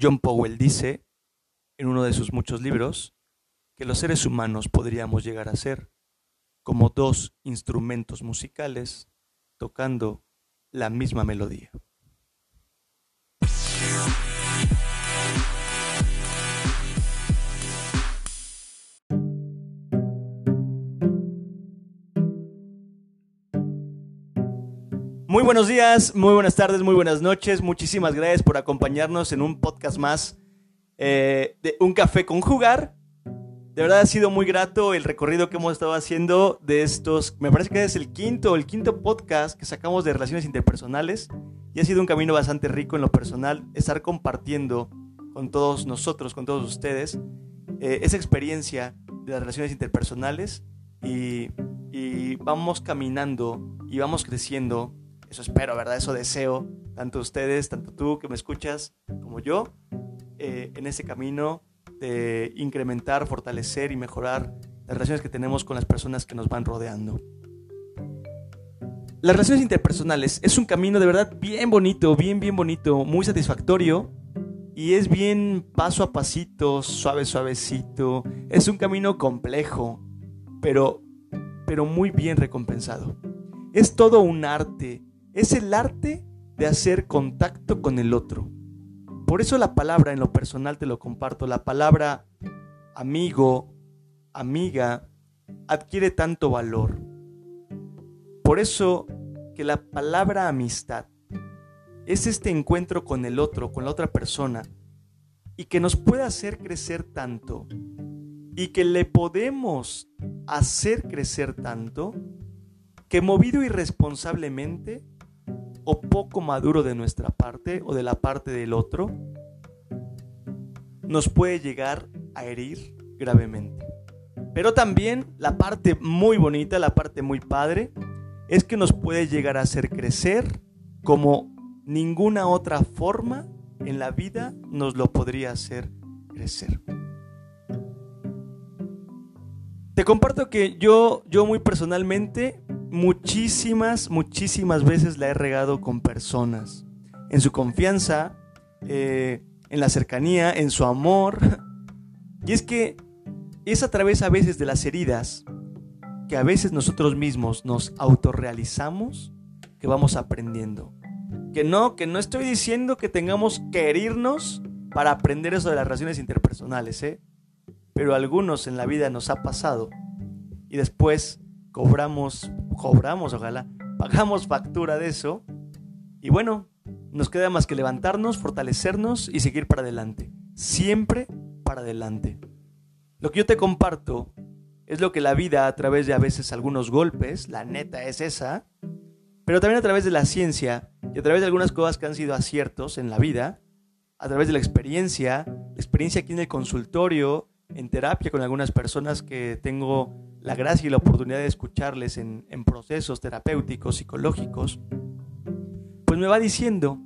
John Powell dice, en uno de sus muchos libros, que los seres humanos podríamos llegar a ser como dos instrumentos musicales tocando la misma melodía. Buenos días, muy buenas tardes, muy buenas noches. Muchísimas gracias por acompañarnos en un podcast más eh, de Un Café con Jugar. De verdad ha sido muy grato el recorrido que hemos estado haciendo de estos, me parece que es el quinto, el quinto podcast que sacamos de relaciones interpersonales y ha sido un camino bastante rico en lo personal estar compartiendo con todos nosotros, con todos ustedes, eh, esa experiencia de las relaciones interpersonales y, y vamos caminando y vamos creciendo eso espero, ¿verdad? Eso deseo, tanto ustedes, tanto tú que me escuchas, como yo, eh, en ese camino de incrementar, fortalecer y mejorar las relaciones que tenemos con las personas que nos van rodeando. Las relaciones interpersonales es un camino de verdad bien bonito, bien, bien bonito, muy satisfactorio y es bien paso a pasito, suave, suavecito. Es un camino complejo, pero, pero muy bien recompensado. Es todo un arte es el arte de hacer contacto con el otro. Por eso la palabra en lo personal te lo comparto, la palabra amigo, amiga, adquiere tanto valor. Por eso que la palabra amistad es este encuentro con el otro, con la otra persona, y que nos puede hacer crecer tanto, y que le podemos hacer crecer tanto, que movido irresponsablemente o poco maduro de nuestra parte o de la parte del otro, nos puede llegar a herir gravemente. Pero también la parte muy bonita, la parte muy padre, es que nos puede llegar a hacer crecer como ninguna otra forma en la vida nos lo podría hacer crecer. Te comparto que yo, yo muy personalmente muchísimas, muchísimas veces la he regado con personas. En su confianza, eh, en la cercanía, en su amor. Y es que es a través a veces de las heridas que a veces nosotros mismos nos autorrealizamos que vamos aprendiendo. Que no, que no estoy diciendo que tengamos que herirnos para aprender eso de las relaciones interpersonales, ¿eh? Pero algunos en la vida nos ha pasado y después cobramos, cobramos, ojalá, pagamos factura de eso. Y bueno, nos queda más que levantarnos, fortalecernos y seguir para adelante. Siempre para adelante. Lo que yo te comparto es lo que la vida a través de a veces algunos golpes, la neta es esa, pero también a través de la ciencia y a través de algunas cosas que han sido aciertos en la vida, a través de la experiencia, la experiencia aquí en el consultorio, en terapia con algunas personas que tengo la gracia y la oportunidad de escucharles en, procesos terapéuticos, psicológicos, pues me va diciendo.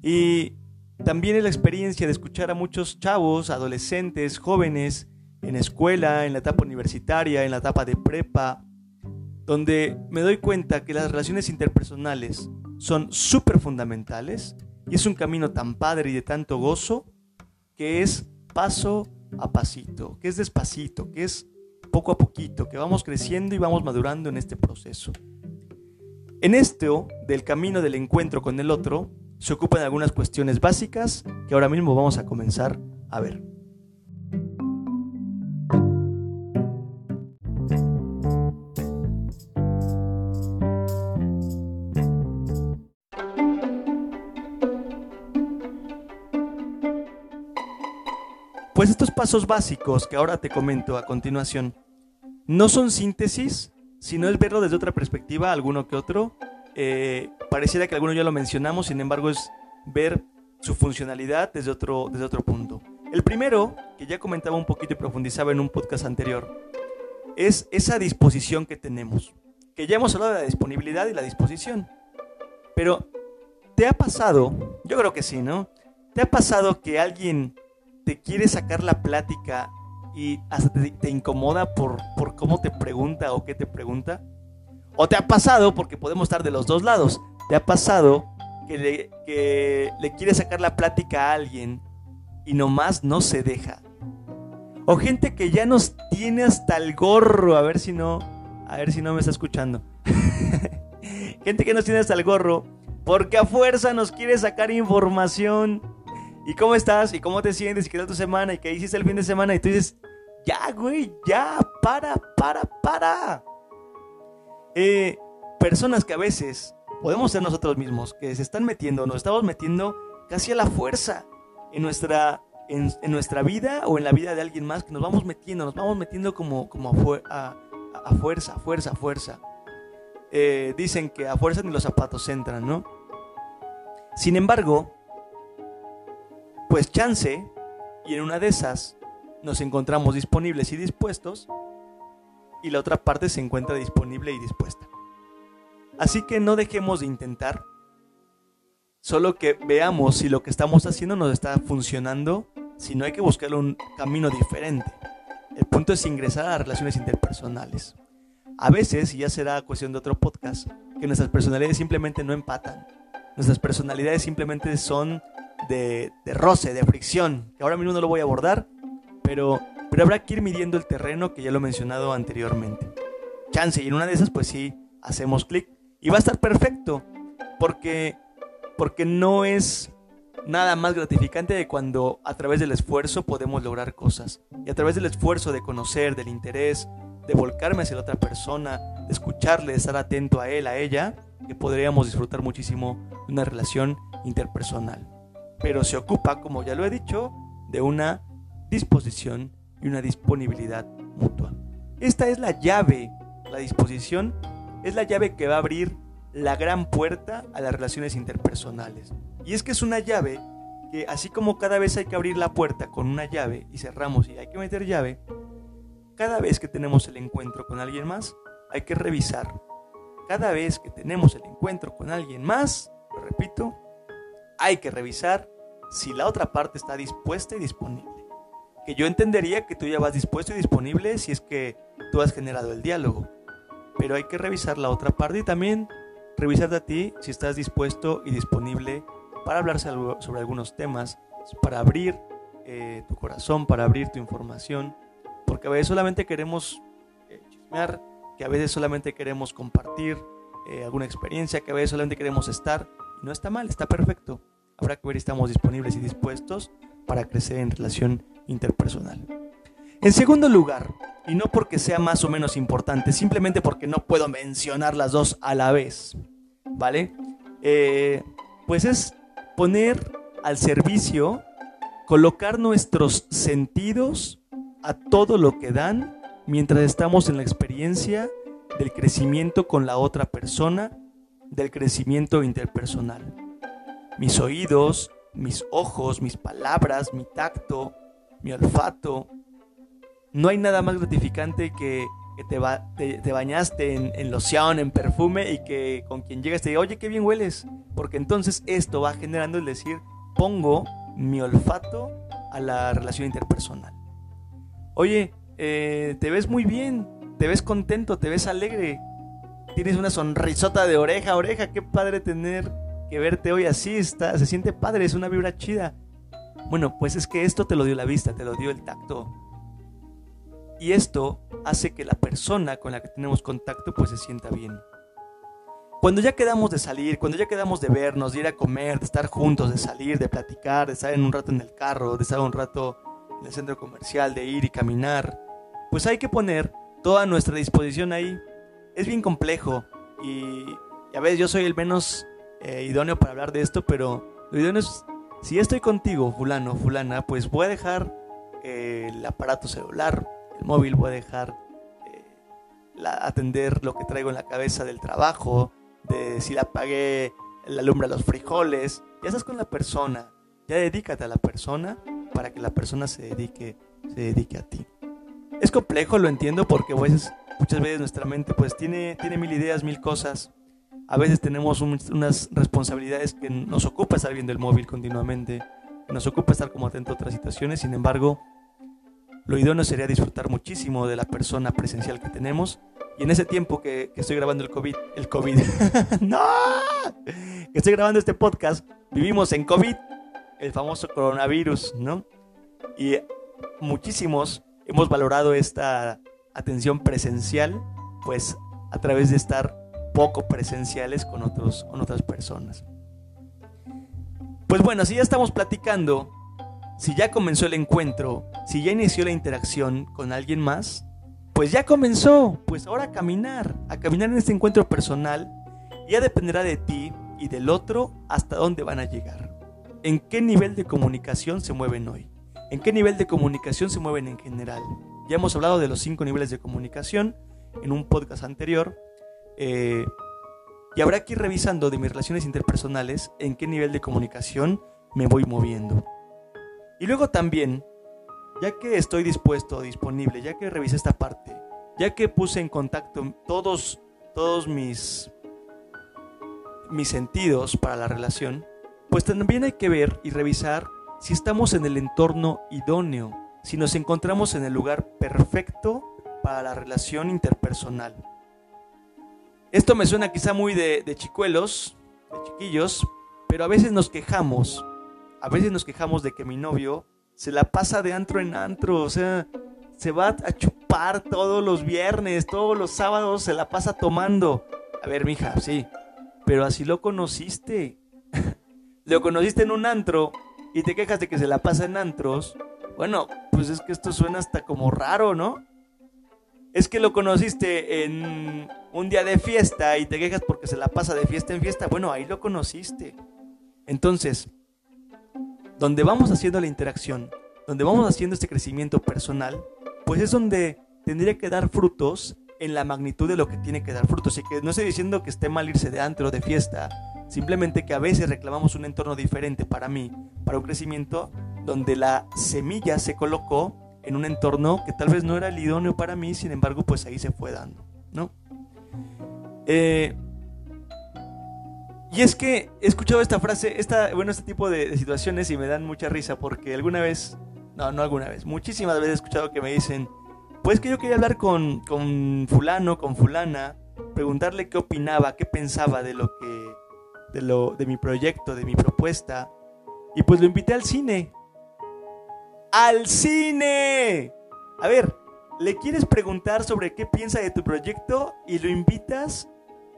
Y también es la experiencia de escuchar a muchos chavos, adolescentes, jóvenes, en escuela, en la etapa universitaria, en la etapa de prepa, donde me doy cuenta que las relaciones interpersonales son súper fundamentales y es un camino tan padre y de tanto gozo que es paso a pasito, que es despacito, que es poco a poquito, que vamos creciendo y vamos madurando en este proceso. En esto del camino del encuentro con el otro, se ocupan algunas cuestiones básicas que ahora mismo vamos a comenzar a ver. Pues estos pasos básicos que ahora te comento a continuación no son síntesis, sino es verlo desde otra perspectiva, alguno que otro. Eh, pareciera que alguno ya lo mencionamos, sin embargo es ver su funcionalidad desde otro, desde otro punto. El primero, que ya comentaba un poquito y profundizaba en un podcast anterior, es esa disposición que tenemos. Que ya hemos hablado de la disponibilidad y la disposición. Pero, ¿te ha pasado? Yo creo que sí, ¿no? ¿Te ha pasado que alguien te quiere sacar la plática y hasta te, incomoda por, por cómo te pregunta o qué te pregunta. O te ha pasado, porque podemos estar de los dos lados, te ha pasado que le, que le quieres sacar la plática a alguien y nomás no se deja. O gente que ya nos tiene hasta el gorro, a ver si no, a ver si no me está escuchando. gente que nos tiene hasta el gorro porque a fuerza nos quiere sacar información. ¿Y cómo estás? ¿Y cómo te sientes? ¿Y qué tal tu semana? ¿Y qué hiciste el fin de semana? Y tú dices, ya, güey, ya, para, para, para. Eh, personas que a veces podemos ser nosotros mismos, que se están metiendo, nos estamos metiendo casi a la fuerza en nuestra, en, nuestra vida o en la vida de alguien más, que nos vamos metiendo, nos vamos metiendo como, como a, a, fuerza, fuerza, fuerza. Eh, dicen que a fuerza ni los zapatos entran, ¿no? Sin embargo, pues chance, y en una de esas nos encontramos disponibles y dispuestos, y la otra parte se encuentra disponible y dispuesta. Así que no dejemos de intentar, solo que veamos si lo que estamos haciendo nos está funcionando, si no hay que buscar un camino diferente. El punto es ingresar a relaciones interpersonales. A veces, y ya será cuestión de otro podcast, que nuestras personalidades simplemente no empatan. Nuestras personalidades simplemente son de, roce, de fricción, que ahora mismo no lo voy a abordar, pero, pero habrá que ir midiendo el terreno que ya lo he mencionado anteriormente. Chance, y en una de esas pues sí, hacemos clic. Y va a estar perfecto, porque, porque no es nada más gratificante de cuando a través del esfuerzo podemos lograr cosas. Y a través del esfuerzo de conocer, del interés, de volcarme hacia la otra persona, de escucharle, de estar atento a él, a ella, que podríamos disfrutar muchísimo de una relación interpersonal. Pero se ocupa, como ya lo he dicho, de una disposición y una disponibilidad mutua. Esta es la llave, la disposición es la llave que va a abrir la gran puerta a las relaciones interpersonales. Y es que es una llave que así como cada vez hay que abrir la puerta con una llave y cerramos y hay que meter llave, cada vez que tenemos el encuentro con alguien más, hay que revisar. Cada vez que tenemos el encuentro con alguien más, lo repito, hay que revisar si la otra parte está dispuesta y disponible. Que yo entendería que tú ya vas dispuesto y disponible si es que tú has generado el diálogo. Pero hay que revisar la otra parte y también revisarte a ti si estás dispuesto y disponible para hablar sobre algunos temas, para abrir eh, tu corazón, para abrir tu información porque a veces solamente queremos eh, chismear, que a veces solamente queremos compartir eh, alguna experiencia, que a veces solamente queremos estar. No está mal, está perfecto. Habrá que ver si estamos disponibles y dispuestos para crecer en relación interpersonal. En segundo lugar, y no porque sea más o menos importante, simplemente porque no puedo mencionar las dos a la vez, ¿vale? Eh, pues es poner al servicio, colocar nuestros sentidos a todo lo que dan mientras estamos en la experiencia del crecimiento con la otra persona, del crecimiento interpersonal. Mis oídos, mis ojos, mis palabras, mi tacto, mi olfato. No hay nada más gratificante que, que te, te, bañaste en, en, loción, en perfume y que con quien llegas te diga, oye, qué bien hueles. Porque entonces esto va generando el decir, pongo mi olfato a la relación interpersonal oye, eh, te ves muy bien, te ves contento, te ves alegre, tienes una sonrisota de oreja a oreja, qué padre tener que verte hoy así, está, se siente padre, es una vibra chida. Bueno, pues es que esto te lo dio la vista, te lo dio el tacto. Y esto hace que la persona con la que tenemos contacto pues se sienta bien. Cuando ya quedamos de salir, cuando ya quedamos de vernos, de ir a comer, de estar juntos, de salir, de platicar, de estar en un rato en el carro, de estar un rato en el centro comercial, de ir y caminar, pues hay que poner toda nuestra disposición ahí. Es bien complejo y, a veces yo soy el menos eh, idóneo para hablar de esto, pero lo idóneo es, si estoy contigo, fulano, fulana, pues voy a dejar eh, el aparato celular, el móvil, voy a dejar eh, atender lo que traigo en la cabeza del trabajo, de si la apagué la lumbre a los frijoles, ya estás con la persona, ya dedícate a la persona para que la persona se dedique, se dedique a ti. Es complejo, lo entiendo, porque veces, muchas veces nuestra mente pues tiene, tiene mil ideas, mil cosas. A veces tenemos unas responsabilidades que nos ocupa estar viendo el móvil continuamente, nos ocupa estar como atento a otras situaciones, sin embargo, lo idóneo sería disfrutar muchísimo de la persona presencial que tenemos. Y en ese tiempo que, que estoy grabando el COVID, el COVID, no, que estoy grabando este podcast, vivimos en COVID el famoso coronavirus, ¿no? Y muchísimos hemos valorado esta atención presencial, pues a través de estar poco presenciales con, otros, con otras personas. Pues bueno, si ya estamos platicando, si ya comenzó el encuentro, si ya inició la interacción con alguien más, pues ya comenzó, pues ahora a caminar, a caminar en este encuentro personal, ya dependerá de ti y del otro hasta dónde van a llegar. ¿En qué nivel de comunicación se mueven hoy? ¿En qué nivel de comunicación se mueven en general? Ya hemos hablado de los cinco niveles de comunicación en un podcast anterior. Eh, y habrá que ir revisando de mis relaciones interpersonales en qué nivel de comunicación me voy moviendo. Y luego también, ya que estoy dispuesto, disponible, ya que revisé esta parte, ya que puse en contacto todos, todos mis, mis sentidos para la relación, pues también hay que ver y revisar si estamos en el entorno idóneo, si nos encontramos en el lugar perfecto para la relación interpersonal. Esto me suena quizá muy de, chicuelos, de chiquillos, pero a veces nos quejamos, a veces nos quejamos de que mi novio se la pasa de antro en antro, o sea, se va a chupar todos los viernes, todos los sábados se la pasa tomando. A ver, mija, sí, pero así lo conociste. lo conociste en un antro y te quejas de que se la pasa en antros. Bueno, pues es que esto suena hasta como raro, ¿no? Es que lo conociste en un día de fiesta y te quejas porque se la pasa de fiesta en fiesta. Bueno, ahí lo conociste. Entonces, donde vamos haciendo la interacción, donde vamos haciendo este crecimiento personal, pues es donde tendría que dar frutos en la magnitud de lo que tiene que dar frutos. Y que no estoy diciendo que esté mal irse de antro de fiesta, simplemente que a veces reclamamos un entorno diferente para mí, para un crecimiento donde la semilla se colocó en un entorno que tal vez no era el idóneo para mí, sin embargo, pues ahí se fue dando, ¿no? Eh, y es que he escuchado esta frase, esta, bueno, este tipo de, situaciones y me dan mucha risa porque alguna vez, no, no alguna vez, muchísimas veces he escuchado que me dicen, pues que yo quería hablar con, con fulano, con fulana, preguntarle qué opinaba, qué pensaba de lo que, de lo, de mi proyecto, de mi propuesta, y pues lo invité al cine, al cine. A ver, le quieres preguntar sobre qué piensa de tu proyecto y lo invitas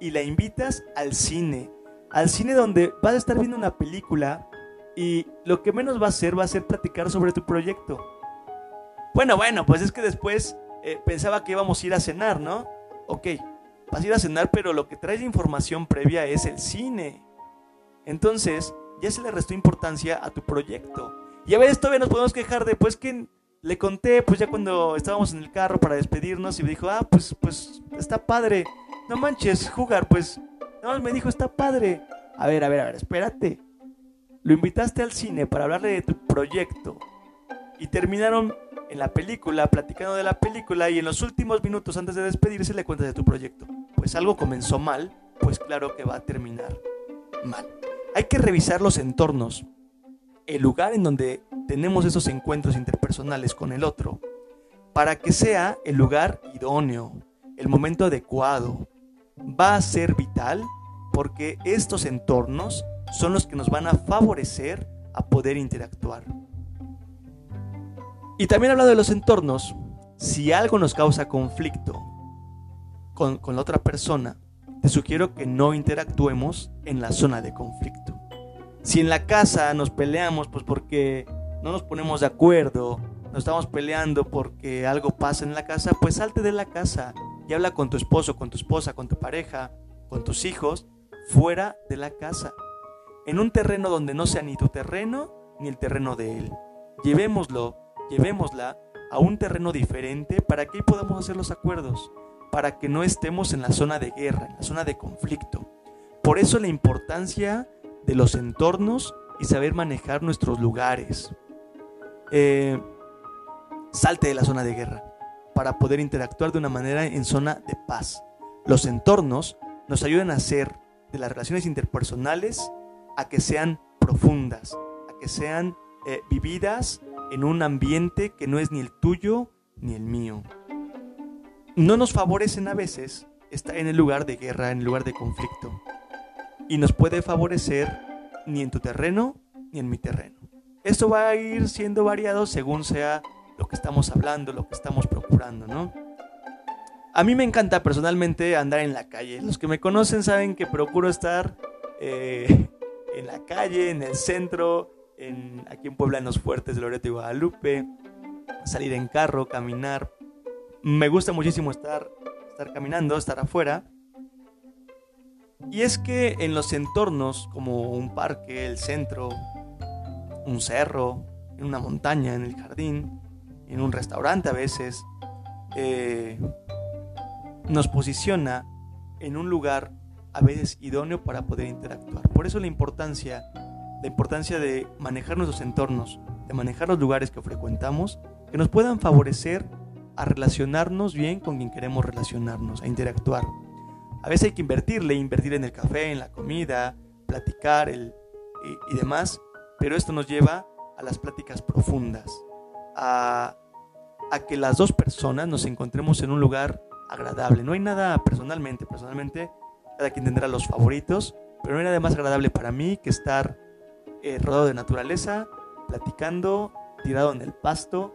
y la invitas al cine. Al cine donde vas a estar viendo una película y lo que menos va a hacer va a ser platicar sobre tu proyecto. Bueno, bueno, pues es que después eh, pensaba que íbamos a ir a cenar, ¿no? Ok, vas a ir a cenar, pero lo que trae información previa es el cine. Entonces, ya se le restó importancia a tu proyecto. Y a veces todavía nos podemos quejar de, pues que le conté, pues ya cuando estábamos en el carro para despedirnos y me dijo, ah, pues, pues está padre. No manches, jugar, pues, no, me dijo, está padre. A ver, a ver, a ver, espérate. Lo invitaste al cine para hablarle de tu proyecto. Y terminaron en la película, platicando de la película, y en los últimos minutos antes de despedirse le cuentas de tu proyecto. Pues algo comenzó mal, pues claro que va a terminar mal. Hay que revisar los entornos el lugar en donde tenemos esos encuentros interpersonales con el otro, para que sea el lugar idóneo, el momento adecuado. Va a ser vital porque estos entornos son los que nos van a favorecer a poder interactuar. Y también hablando de los entornos, si algo nos causa conflicto con, con la otra persona, te sugiero que no interactuemos en la zona de conflicto. Si en la casa nos peleamos, pues porque no nos ponemos de acuerdo, nos estamos peleando porque algo pasa en la casa, pues salte de la casa y habla con tu esposo, con tu esposa, con tu pareja, con tus hijos, fuera de la casa. En un terreno donde no sea ni tu terreno ni el terreno de él. Llevémoslo, llevémosla a un terreno diferente para que podamos hacer los acuerdos, para que no estemos en la zona de guerra, en la zona de conflicto. Por eso la importancia de los entornos y saber manejar nuestros lugares. Eh, salte de la zona de guerra para poder interactuar de una manera en zona de paz. Los entornos nos ayudan a hacer de las relaciones interpersonales a que sean profundas, a que sean eh, vividas en un ambiente que no es ni el tuyo ni el mío. No nos favorecen a veces estar en el lugar de guerra, en el lugar de conflicto y nos puede favorecer ni en tu terreno ni en mi terreno. esto va a ir siendo variado según sea lo que estamos hablando, lo que estamos procurando, ¿no? A mí me encanta personalmente andar en la calle. Los que me conocen saben que procuro estar eh, en la calle, en el centro, en, aquí en Puebla, en los fuertes de Loreto y Guadalupe, salir en carro, caminar. Me gusta muchísimo estar, estar caminando, estar afuera. Y es que en los entornos como un parque, el centro, un cerro, en una montaña, en el jardín, en un restaurante a veces, eh, nos posiciona en un lugar a veces idóneo para poder interactuar. Por eso la importancia, la importancia de manejar nuestros entornos, de manejar los lugares que frecuentamos, que nos puedan favorecer a relacionarnos bien con quien queremos relacionarnos, a interactuar. A veces hay que invertirle, invertir en el café, en la comida, platicar el, y, demás, pero esto nos lleva a las pláticas profundas, a, que las dos personas nos encontremos en un lugar agradable. No hay nada personalmente, personalmente cada quien tendrá los favoritos, pero no hay nada más agradable para mí que estar eh, rodeado de naturaleza, platicando, tirado en el pasto,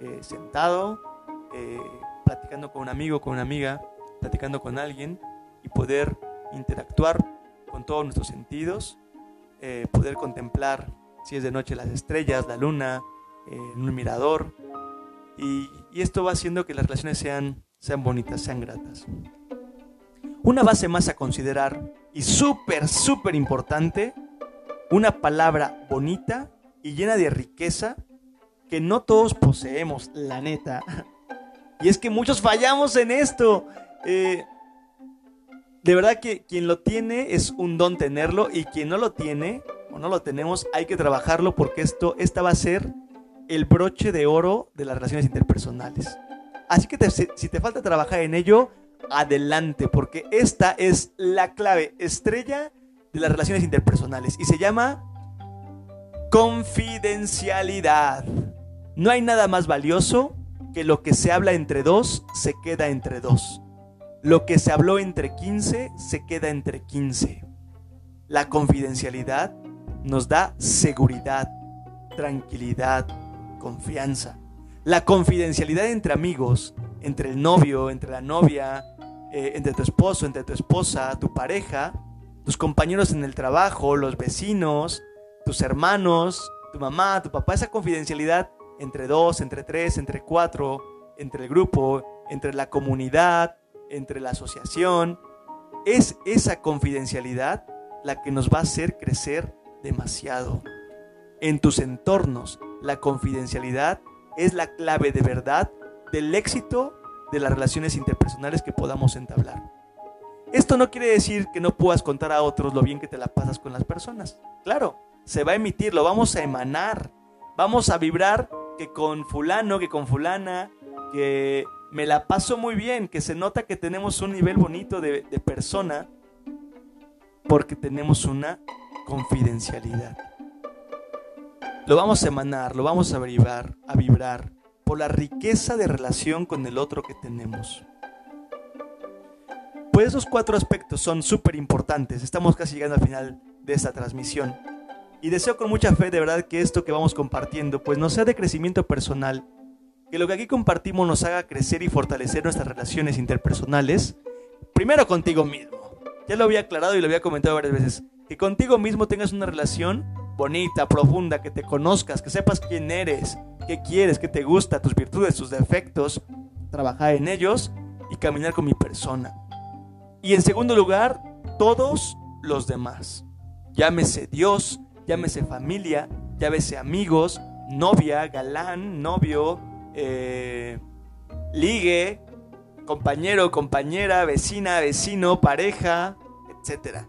eh, sentado, eh, platicando con un amigo, con una amiga, platicando con alguien y poder interactuar con todos nuestros sentidos, poder contemplar si es de noche las estrellas, la luna, en un mirador. Y, y, esto va haciendo que las relaciones sean, sean bonitas, sean gratas. Una base más a considerar y súper, súper importante, una palabra bonita y llena de riqueza que no todos poseemos, la neta. Y es que muchos fallamos en esto. Eh, de verdad que quien lo tiene es un don tenerlo y quien no lo tiene o no lo tenemos hay que trabajarlo porque esto, esta va a ser el broche de oro de las relaciones interpersonales. Así que si te falta trabajar en ello, adelante, porque esta es la clave estrella de las relaciones interpersonales y se llama confidencialidad. No hay nada más valioso que lo que se habla entre dos se queda entre dos. Lo que se habló entre 15 se queda entre 15. La confidencialidad nos da seguridad, tranquilidad, confianza. La confidencialidad entre amigos, entre el novio, entre la novia, eh, entre tu esposo, entre tu esposa, tu pareja, tus compañeros en el trabajo, los vecinos, tus hermanos, tu mamá, tu papá, esa confidencialidad entre dos, entre tres, entre cuatro, entre el grupo, entre la comunidad, entre la asociación, es esa confidencialidad la que nos va a hacer crecer demasiado. En tus entornos, la confidencialidad es la clave de verdad del éxito de las relaciones interpersonales que podamos entablar. Esto no quiere decir que no puedas contar a otros lo bien que te la pasas con las personas. Claro, se va a emitir, lo vamos a emanar. Vamos a vibrar que con fulano, que con fulana, que me la paso muy bien, que se nota que tenemos un nivel bonito de, persona porque tenemos una confidencialidad. Lo vamos a emanar, lo vamos a vibrar, a vibrar por la riqueza de relación con el otro que tenemos. Pues esos cuatro aspectos son súper importantes. Estamos casi llegando al final de esta transmisión. Y deseo con mucha fe de verdad que esto que vamos compartiendo pues nos sea de crecimiento personal, que lo que aquí compartimos nos haga crecer y fortalecer nuestras relaciones interpersonales, primero contigo mismo. Ya lo había aclarado y lo había comentado varias veces, que contigo mismo tengas una relación bonita, profunda, que te conozcas, que sepas quién eres, qué quieres, qué te gusta, tus virtudes, tus defectos, trabajar en ellos y caminar con mi persona. Y en segundo lugar, todos los demás. Llámese Dios, llámese familia, llámese amigos, novia, galán, novio, eh, ligue, compañero, compañera, vecina, vecino, pareja, etc.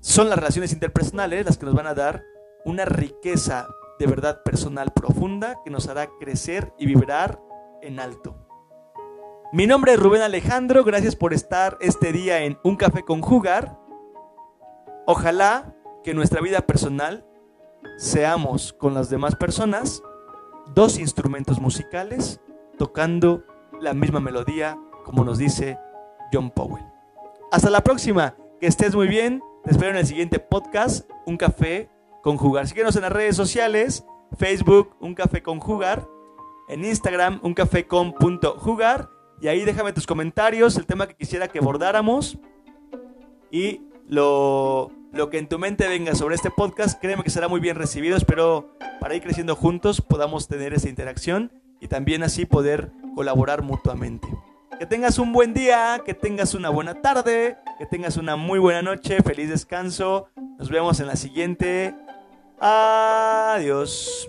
Son las relaciones interpersonales las que nos van a dar una riqueza de verdad personal profunda que nos hará crecer y vibrar en alto. Mi nombre es Rubén Alejandro, gracias por estar este día en Un Café con Jugar. Ojalá que nuestra vida personal seamos con las demás personas dos instrumentos musicales tocando la misma melodía como nos dice John Powell. Hasta la próxima, que estés muy bien, te espero en el siguiente podcast, Un Café con jugar. Síguenos en las redes sociales, Facebook, Un Café con Jugar, en Instagram, un café con punto jugar, y ahí déjame tus comentarios, el tema que quisiera que abordáramos y lo, lo que en tu mente venga sobre este podcast, créeme que será muy bien recibido. Espero para ir creciendo juntos podamos tener esa interacción y también así poder colaborar mutuamente. Que tengas un buen día, que tengas una buena tarde, que tengas una muy buena noche, feliz descanso. Nos vemos en la siguiente. Adiós.